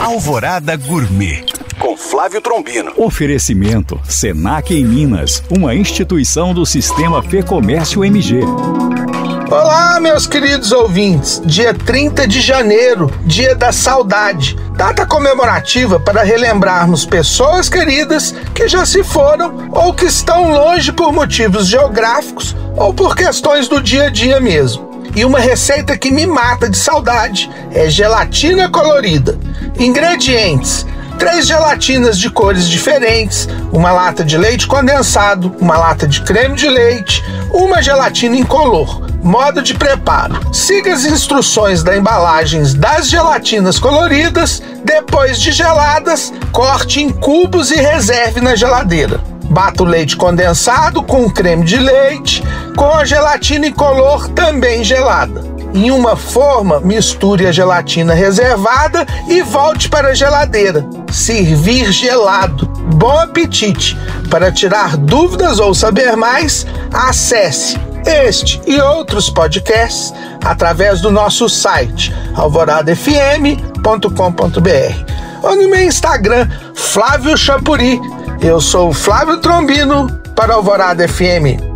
Alvorada Gourmet com Flávio Trombino. Oferecimento Senac em Minas, uma instituição do Sistema Fê Comércio MG. Olá, meus queridos ouvintes. Dia 30 de janeiro, dia da saudade. Data comemorativa para relembrarmos pessoas queridas que já se foram ou que estão longe por motivos geográficos ou por questões do dia a dia mesmo. E uma receita que me mata de saudade é gelatina colorida. Ingredientes: três gelatinas de cores diferentes, uma lata de leite condensado, uma lata de creme de leite, uma gelatina incolor. Modo de preparo: siga as instruções da embalagens das gelatinas coloridas. Depois de geladas, corte em cubos e reserve na geladeira. Bata o leite condensado com o creme de leite, com a gelatina incolor também gelada. Em uma forma, misture a gelatina reservada e volte para a geladeira. Servir gelado. Bom apetite! Para tirar dúvidas ou saber mais, acesse este e outros podcasts através do nosso site alvoradafm.com.br ou no meu Instagram, Flávio Chapuri. Eu sou Flávio Trombino para Alvorada FM.